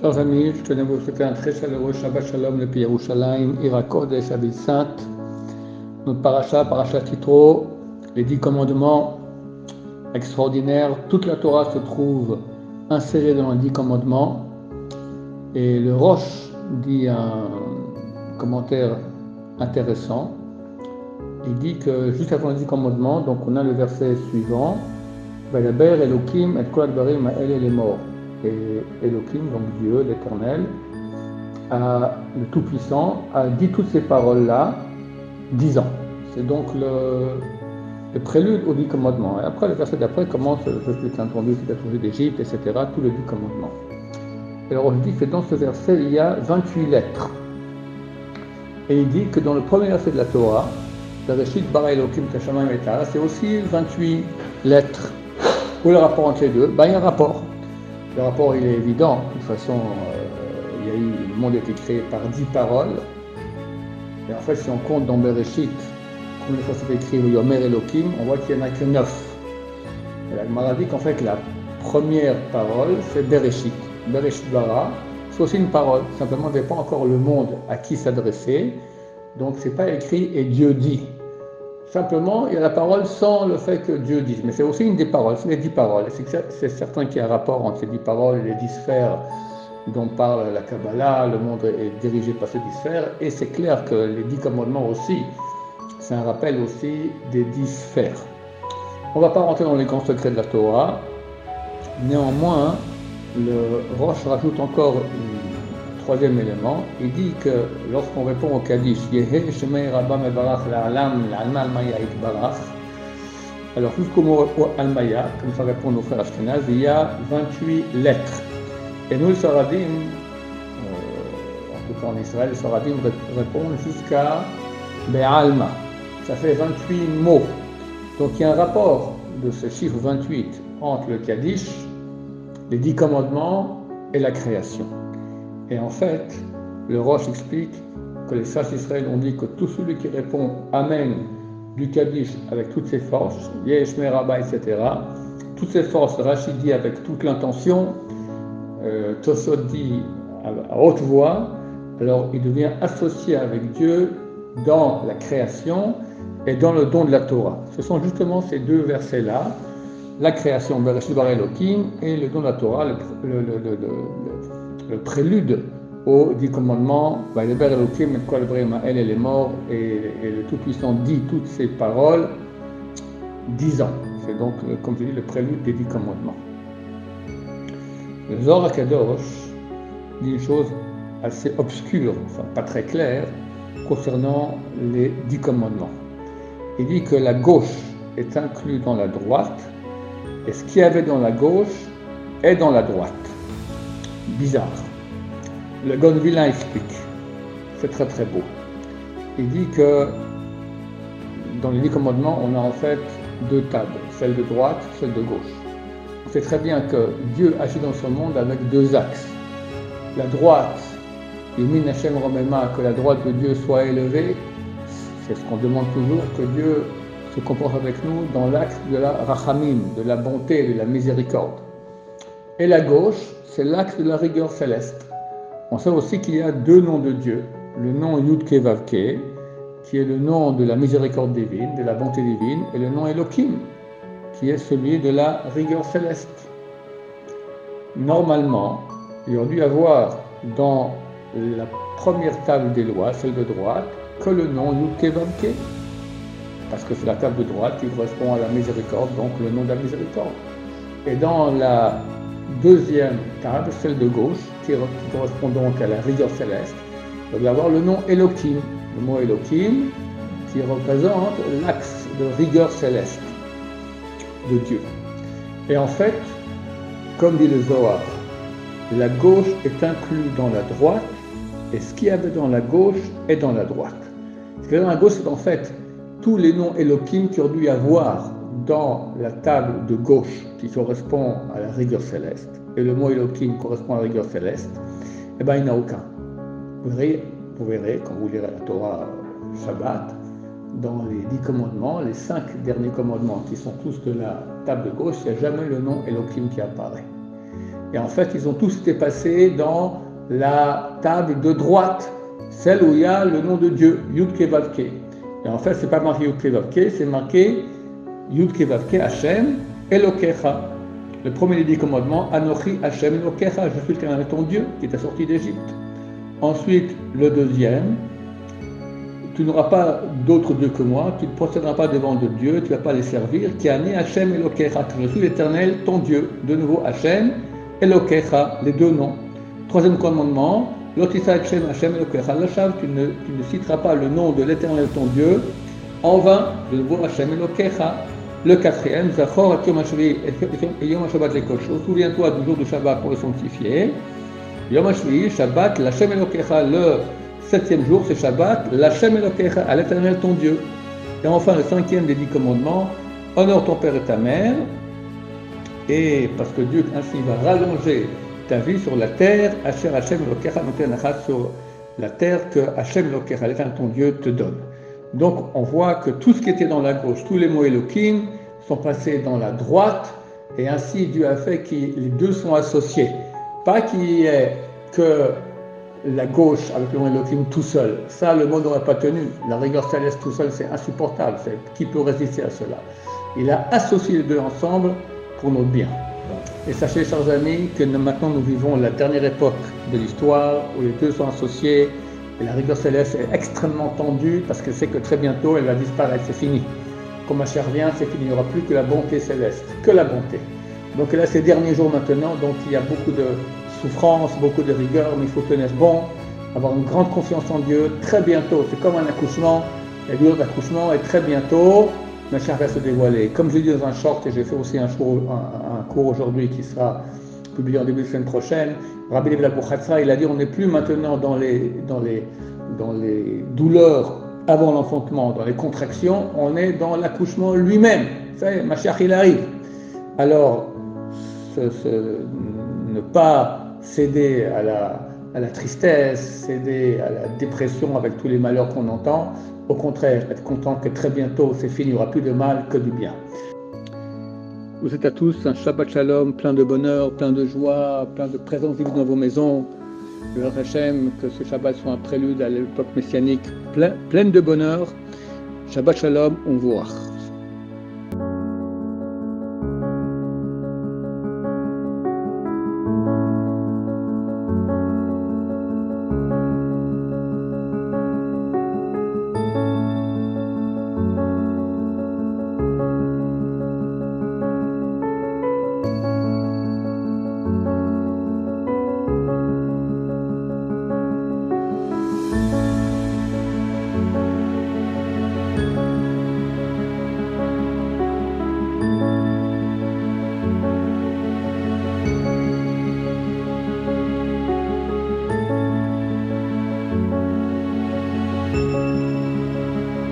Chers amis, je tenais à vous souhaiter un très chaleureux Shabbat Shalom depuis Yerushalayim, Irakod et Shabbat Sainte. Notre paracha, paracha Titro, les dix commandements extraordinaires. Toute la Torah se trouve insérée dans les dix commandements. Et le Roche dit un commentaire intéressant. Il dit que juste avant les dix commandements, donc on a le verset suivant, et Elohim, donc Dieu, l'Éternel, le Tout-Puissant, a dit toutes ces paroles-là dix ans. C'est donc le, prélude aux dix commandements. Et après, le verset d'après commence, je suis entendu, c'est la d'Égypte, etc., tous les dix commandements. Et alors, je dis que dans ce verset, il y a 28 lettres. Et il dit que dans le premier verset de la Torah, c'est aussi 28 lettres. Où le rapport entre les deux ben, Il y a un rapport. Le rapport, il est évident. De toute façon, euh, il y a eu, le monde a été créé par dix paroles. Et en fait, si on compte dans Bereshit, combien de fois c'est écrit Yomer Elohim, on voit qu'il n'y en a que neuf. Et la Gemara dit qu'en fait, la première parole, c'est Bereshit. Bereshit Bara, c'est aussi une parole. Simplement, on pas encore le monde à qui s'adresser. Donc, c'est pas écrit et Dieu dit. Simplement, il y a la parole sans le fait que Dieu dise. Mais c'est aussi une des paroles, c'est les dix paroles. C'est certain qu'il y a un rapport entre ces dix paroles et les dix sphères dont parle la Kabbalah. Le monde est dirigé par ces dix sphères. Et c'est clair que les dix commandements aussi, c'est un rappel aussi des dix sphères. On ne va pas rentrer dans les grands secrets de la Torah. Néanmoins, le Roche rajoute encore une troisième élément, il dit que lorsqu'on répond au Kaddish, alors jusqu'au mot Almaya, comme ça répond nos frères Ashkenaz, il y a 28 lettres. Et nous, les Saradim, euh, en tout cas en Israël, les Saradim répondent jusqu'à Be'alma. Ça fait 28 mots. Donc il y a un rapport de ce chiffre 28 entre le Kaddish, les dix commandements et la création. Et en fait, le Roche explique que les sages d'Israël ont dit que tout celui qui répond Amen du Kaddish avec toutes ses forces, Yesh Meraba, etc., toutes ses forces, Rachid dit avec toute l'intention, euh, Tosot dit à, haute voix, alors il devient associé avec Dieu dans la création et dans le don de la Torah. Ce sont justement ces deux versets-là, la création, Bereshit Bar et le don de la Torah, le, le, le prélude aux dix commandements, elle est mort, et, le Tout-Puissant dit toutes ces paroles dix ans. C'est donc, euh, comme je dis, le prélude des dix commandements. Le Zohar dit une chose assez obscure, enfin pas très claire, concernant les dix commandements. Il dit que la gauche est inclue dans la droite, et ce qu'il y avait dans la gauche est dans la droite bizarre. Le Gonvillin explique. C'est très très beau. Il dit que dans les dix commandements, on a en fait deux tables, celle de droite, celle de gauche. On sait très bien que Dieu agit dans ce monde avec deux axes. La droite, Yemin Hashem Romema, que la droite de Dieu soit élevée, c'est ce qu'on demande toujours, que Dieu se comporte avec nous dans l'axe de la rachamim, de la bonté, de la miséricorde. Et la gauche, c'est l'axe de la rigueur céleste. On sait aussi qu'il y a deux noms de Dieu, le nom Yudke Vavke, qui est le nom de la miséricorde divine, de la bonté divine, et le nom Elohim, qui est celui de la rigueur céleste. Normalement, il aurait dû avoir dans la première table des lois, celle de droite, que le nom Yudke Vavke, parce que c'est la table de droite qui correspond à la miséricorde, donc le nom de la miséricorde. Et dans la deuxième table, celle de gauche, qui, correspond donc à la rigueur céleste, il va y avoir le nom Elohim, le mot Elohim, qui représente l'axe de rigueur céleste de Dieu. Et en fait, comme dit le Zohar, la gauche est inclue dans la droite, et ce qu'il y avait dans la gauche est dans la droite. Ce qu'il y a dans la gauche, c'est en fait tous les noms Elohim qui ont dû avoir dans la table de gauche qui correspond à la rigueur céleste, et le mot Elohim correspond à la rigueur céleste, eh bien il n'y en a aucun. Vous verrez, vous verrez, quand vous lirez la Torah Shabbat, dans les dix commandements, les cinq derniers commandements qui sont tous de la table de gauche, il n'y a jamais le nom Elohim qui apparaît. Et en fait, ils ont tous été passés dans la table de droite, celle où il y a le nom de Dieu, Yud Kevavke. Et en fait, c'est pas marqué Yud Kevavke, c'est marqué Yud Kevavke Hashem Elokecha. Le premier des dix commandements, Anochi Hashem Elokecha, je suis le ton Dieu qui t'a sorti d'Égypte. Ensuite, le deuxième, tu n'auras pas d'autre Dieu que moi, tu ne procéderas pas devant de Dieu, tu ne vas pas les servir, qui a né Hachem Elokecha, je suis l'éternel, ton Dieu. De nouveau Hachem Elokecha, les deux noms. Troisième commandement, Lotisa Hachem Hachem Elokecha, tu ne, tu ne citeras pas le nom de l'éternel, ton Dieu, en vain, de nouveau Hachem Elokecha. Le quatrième, Zachor et Yom Shabbat les Souviens-toi du jour du Shabbat pour le sanctifier. Yom Shabbat, l'Hachem Elokecha, le septième jour, c'est Shabbat, l'Hachem Elokecha, à l'éternel ton Dieu. Et enfin, le cinquième des dix commandements, honore ton père et ta mère, et parce que Dieu ainsi va rallonger ta vie sur la terre, Hachem Hachem Elokecha, sur la terre que Hachem Elokecha, l'éternel ton Dieu, te donne. Donc on voit que tout ce qui était dans la gauche, tous les mots Elohim, sont passés dans la droite, et ainsi Dieu a fait que les deux sont associés. Pas qu'il y ait que la gauche avec le mot Elohim tout seul. Ça, le monde n'aurait pas tenu. La rigueur céleste tout seul, c'est insupportable. Qui peut résister à cela? Il a associé les deux ensemble pour notre bien. Et sachez, chers amis, que maintenant nous vivons la dernière époque de l'histoire où les deux sont associés et la rigueur céleste est extrêmement tendue parce qu'elle sait que très bientôt elle va disparaître, c'est fini. Comme ma chère vient, c'est qu'il n'y aura plus que la bonté céleste, que la bonté. Donc là, ces derniers jours maintenant, donc il y a beaucoup de souffrance, beaucoup de rigueur, mais il faut tenir bon, avoir une grande confiance en Dieu. Très bientôt, c'est comme un accouchement, il y a deux d'accouchement, et très bientôt, ma chère va se dévoiler. Comme je dit dans un short, et j'ai fait aussi un, un, cours aujourd'hui qui sera publié en début de semaine prochaine, Rabbi Levi il a dit on n'est plus maintenant dans les, dans les, dans les douleurs avant l'enfantement, dans les contractions, on est dans l'accouchement lui-même. Ça ma chère, il arrive. Alors, ne pas céder à la, à la tristesse, céder à la dépression avec tous les malheurs qu'on entend. Au contraire, être content que très bientôt c'est fini, il n'y aura plus de mal que du bien. Vous êtes à tous un Shabbat Shalom plein de bonheur, plein de joie, plein de présence divine dans vos maisons. Le Hachem, que ce Shabbat soit un prélude à l'époque messianique pleine de bonheur. Shabbat Shalom, on voit.